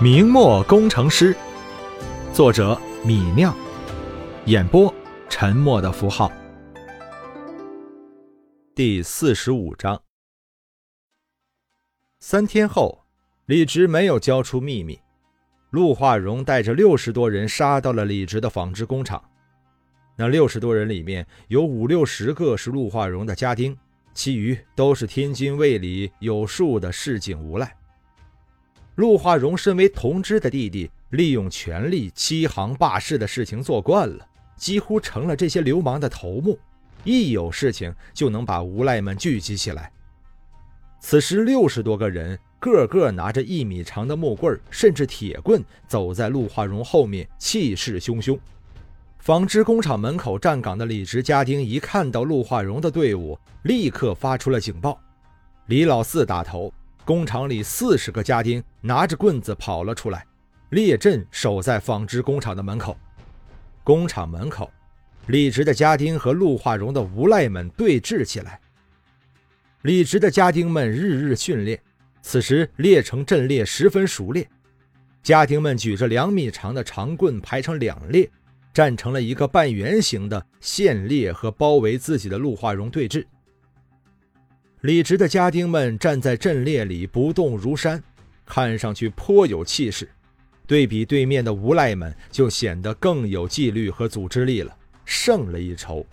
明末工程师，作者米酿，演播沉默的符号。第四十五章。三天后，李直没有交出秘密，陆化荣带着六十多人杀到了李直的纺织工厂。那六十多人里面有五六十个是陆化荣的家丁，其余都是天津卫里有数的市井无赖。陆化荣身为同知的弟弟，利用权力欺行霸市的事情做惯了，几乎成了这些流氓的头目。一有事情就能把无赖们聚集起来。此时，六十多个人，个个拿着一米长的木棍，甚至铁棍，走在陆化荣后面，气势汹汹。纺织工厂门口站岗的李直家丁一看到陆化荣的队伍，立刻发出了警报。李老四打头。工厂里四十个家丁拿着棍子跑了出来，列阵守在纺织工厂的门口。工厂门口，李直的家丁和陆化荣的无赖们对峙起来。李直的家丁们日日训练，此时列成阵列，十分熟练。家丁们举着两米长的长棍排成两列，站成了一个半圆形的线列，和包围自己的陆化荣对峙。李直的家丁们站在阵列里不动如山，看上去颇有气势。对比对面的无赖们，就显得更有纪律和组织力了，胜了一筹。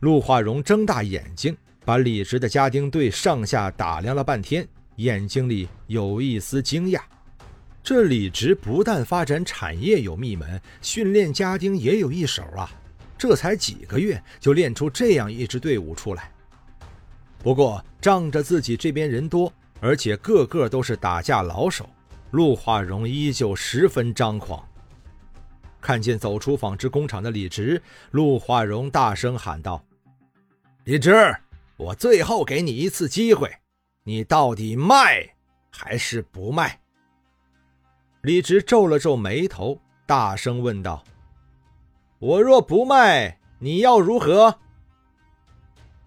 陆化荣睁大眼睛，把李直的家丁队上下打量了半天，眼睛里有一丝惊讶。这李直不但发展产业有秘门，训练家丁也有一手啊！这才几个月，就练出这样一支队伍出来。不过，仗着自己这边人多，而且个个都是打架老手，陆化荣依旧十分张狂。看见走出纺织工厂的李直，陆化荣大声喊道：“李直，我最后给你一次机会，你到底卖还是不卖？”李直皱了皱眉头，大声问道：“我若不卖，你要如何？”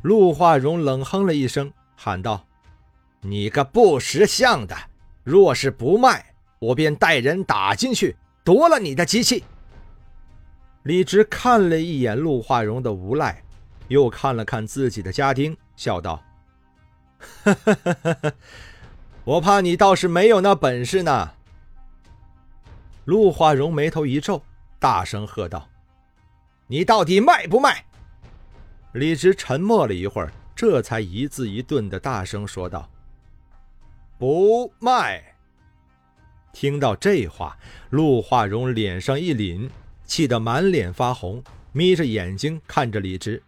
陆化荣冷哼了一声，喊道：“你个不识相的！若是不卖，我便带人打进去，夺了你的机器。”李直看了一眼陆化荣的无赖，又看了看自己的家丁，笑道：“！我怕你倒是没有那本事呢。”陆化荣眉头一皱，大声喝道：“你到底卖不卖？”李直沉默了一会儿，这才一字一顿的大声说道：“不卖。”听到这话，陆化荣脸上一凛，气得满脸发红，眯着眼睛看着李直。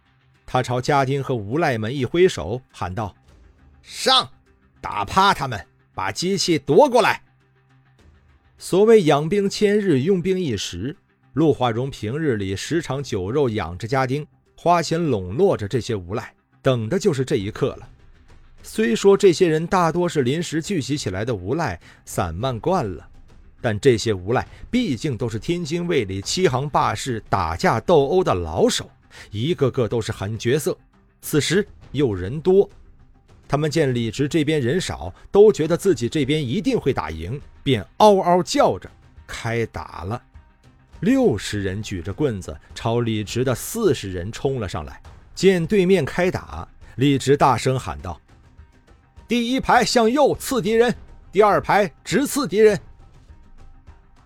他朝家丁和无赖们一挥手，喊道：“上，打趴他们，把机器夺过来！”所谓养兵千日，用兵一时。陆化荣平日里时常酒肉养着家丁。花钱笼络着这些无赖，等的就是这一刻了。虽说这些人大多是临时聚集起来的无赖，散漫惯了，但这些无赖毕竟都是天津卫里欺行霸市、打架斗殴的老手，一个个都是狠角色。此时又人多，他们见李直这边人少，都觉得自己这边一定会打赢，便嗷嗷叫着开打了。六十人举着棍子朝李直的四十人冲了上来。见对面开打，李直大声喊道：“第一排向右刺敌人，第二排直刺敌人。”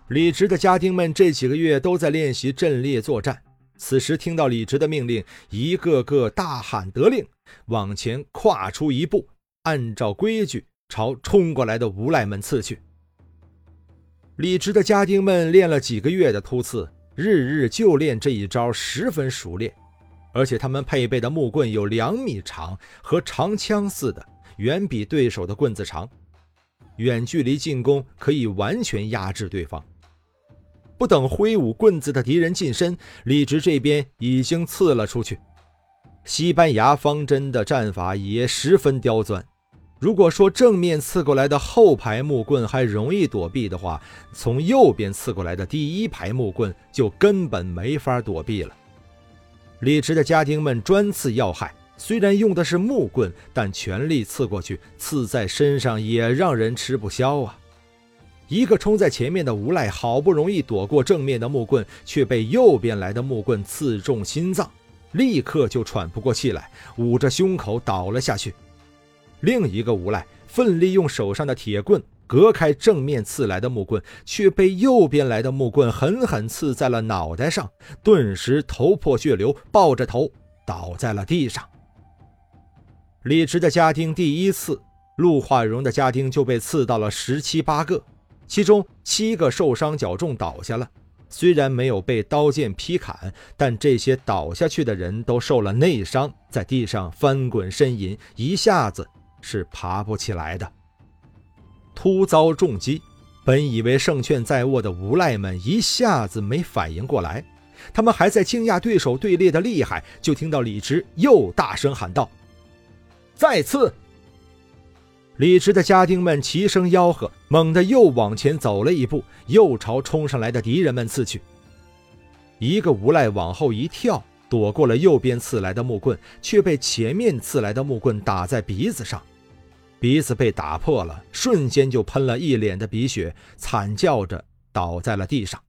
李直的家丁们这几个月都在练习阵列作战，此时听到李直的命令，一个个大喊得令，往前跨出一步，按照规矩朝冲过来的无赖们刺去。李直的家丁们练了几个月的突刺，日日就练这一招，十分熟练。而且他们配备的木棍有两米长，和长枪似的，远比对手的棍子长。远距离进攻可以完全压制对方。不等挥舞棍子的敌人近身，李直这边已经刺了出去。西班牙方针的战法也十分刁钻。如果说正面刺过来的后排木棍还容易躲避的话，从右边刺过来的第一排木棍就根本没法躲避了。李直的家丁们专刺要害，虽然用的是木棍，但全力刺过去，刺在身上也让人吃不消啊！一个冲在前面的无赖好不容易躲过正面的木棍，却被右边来的木棍刺中心脏，立刻就喘不过气来，捂着胸口倒了下去。另一个无赖奋力用手上的铁棍隔开正面刺来的木棍，却被右边来的木棍狠狠刺在了脑袋上，顿时头破血流，抱着头倒在了地上。李直的家丁第一次，陆化荣的家丁就被刺到了十七八个。其中七个受伤较重，倒下了。虽然没有被刀剑劈砍，但这些倒下去的人都受了内伤，在地上翻滚呻吟，一下子是爬不起来的。突遭重击，本以为胜券在握的无赖们一下子没反应过来，他们还在惊讶对手队列的厉害，就听到李直又大声喊道：“再次！”李直的家丁们齐声吆喝，猛地又往前走了一步，又朝冲上来的敌人们刺去。一个无赖往后一跳，躲过了右边刺来的木棍，却被前面刺来的木棍打在鼻子上，鼻子被打破了，瞬间就喷了一脸的鼻血，惨叫着倒在了地上。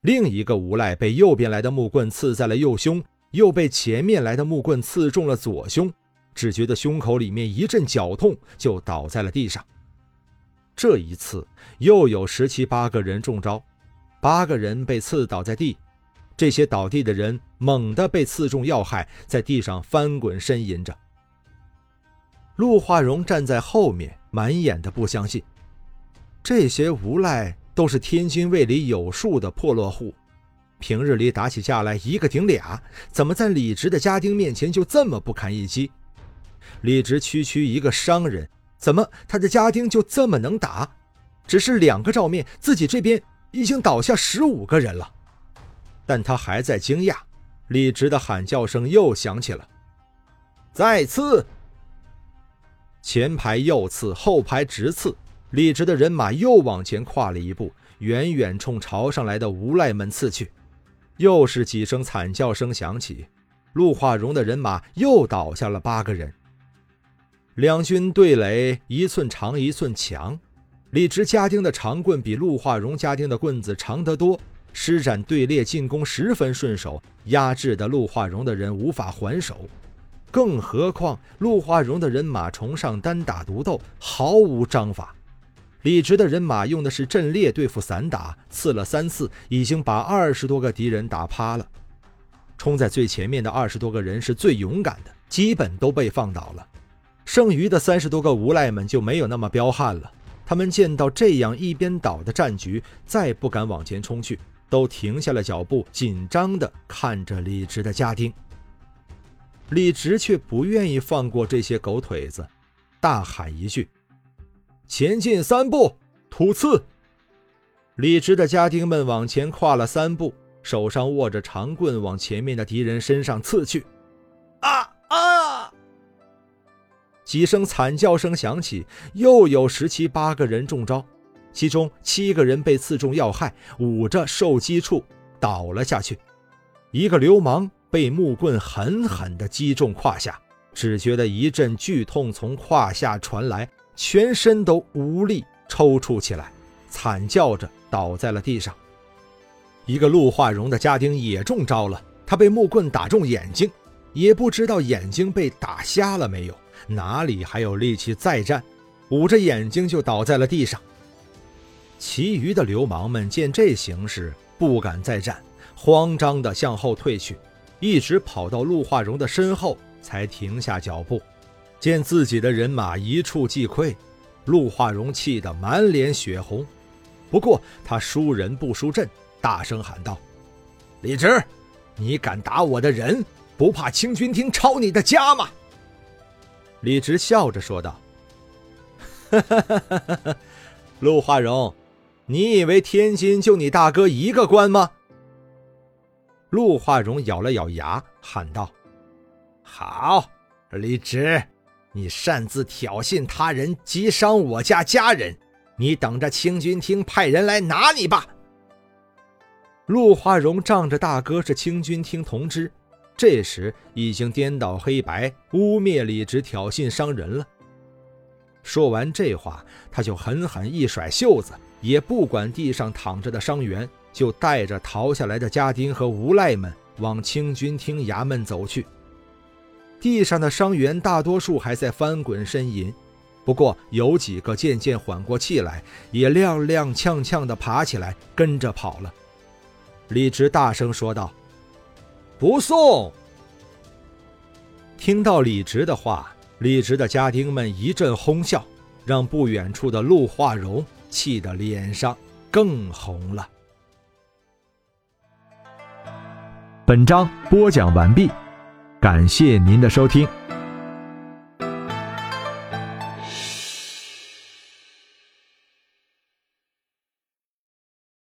另一个无赖被右边来的木棍刺在了右胸，又被前面来的木棍刺中了左胸。只觉得胸口里面一阵绞痛，就倒在了地上。这一次又有十七八个人中招，八个人被刺倒在地。这些倒地的人猛地被刺中要害，在地上翻滚呻吟着。陆化荣站在后面，满眼的不相信。这些无赖都是天津卫里有数的破落户，平日里打起架来一个顶俩，怎么在李直的家丁面前就这么不堪一击？李直区区一个商人，怎么他的家丁就这么能打？只是两个照面，自己这边已经倒下十五个人了。但他还在惊讶。李直的喊叫声又响起了，再次，前排右刺，后排直刺。李直的人马又往前跨了一步，远远冲朝上来的无赖们刺去。又是几声惨叫声响起，陆化荣的人马又倒下了八个人。两军对垒，一寸长一寸强。李直家丁的长棍比陆化荣家丁的棍子长得多，施展队列进攻十分顺手，压制的陆化荣的人无法还手。更何况陆化荣的人马崇尚单打独斗，毫无章法。李直的人马用的是阵列对付散打，刺了三次，已经把二十多个敌人打趴了。冲在最前面的二十多个人是最勇敢的，基本都被放倒了。剩余的三十多个无赖们就没有那么彪悍了。他们见到这样一边倒的战局，再不敢往前冲去，都停下了脚步，紧张地看着李直的家丁。李直却不愿意放过这些狗腿子，大喊一句：“前进三步，突刺！”李直的家丁们往前跨了三步，手上握着长棍，往前面的敌人身上刺去。啊啊！几声惨叫声响起，又有十七八个人中招，其中七个人被刺中要害，捂着受击处倒了下去。一个流氓被木棍狠狠地击中胯下，只觉得一阵剧痛从胯下传来，全身都无力抽搐起来，惨叫着倒在了地上。一个陆化荣的家丁也中招了，他被木棍打中眼睛，也不知道眼睛被打瞎了没有。哪里还有力气再战？捂着眼睛就倒在了地上。其余的流氓们见这形势，不敢再战，慌张地向后退去，一直跑到陆化荣的身后才停下脚步。见自己的人马一触即溃，陆化荣气得满脸血红。不过他输人不输阵，大声喊道：“李直，你敢打我的人，不怕清军厅抄你的家吗？”李直笑着说道：“哈哈哈哈哈陆化荣，你以为天津就你大哥一个官吗？”陆化荣咬了咬牙，喊道：“好，李直，你擅自挑衅他人，击伤我家家人，你等着清军厅派人来拿你吧。”陆化荣仗着大哥是清军厅同知。这时已经颠倒黑白，污蔑李直挑衅伤人了。说完这话，他就狠狠一甩袖子，也不管地上躺着的伤员，就带着逃下来的家丁和无赖们往清军厅衙门走去。地上的伤员大多数还在翻滚呻吟，不过有几个渐渐缓过气来，也踉踉跄跄地爬起来，跟着跑了。李直大声说道：“不送！”听到李直的话。李直的家丁们一阵哄笑，让不远处的陆化荣气得脸上更红了。本章播讲完毕，感谢您的收听。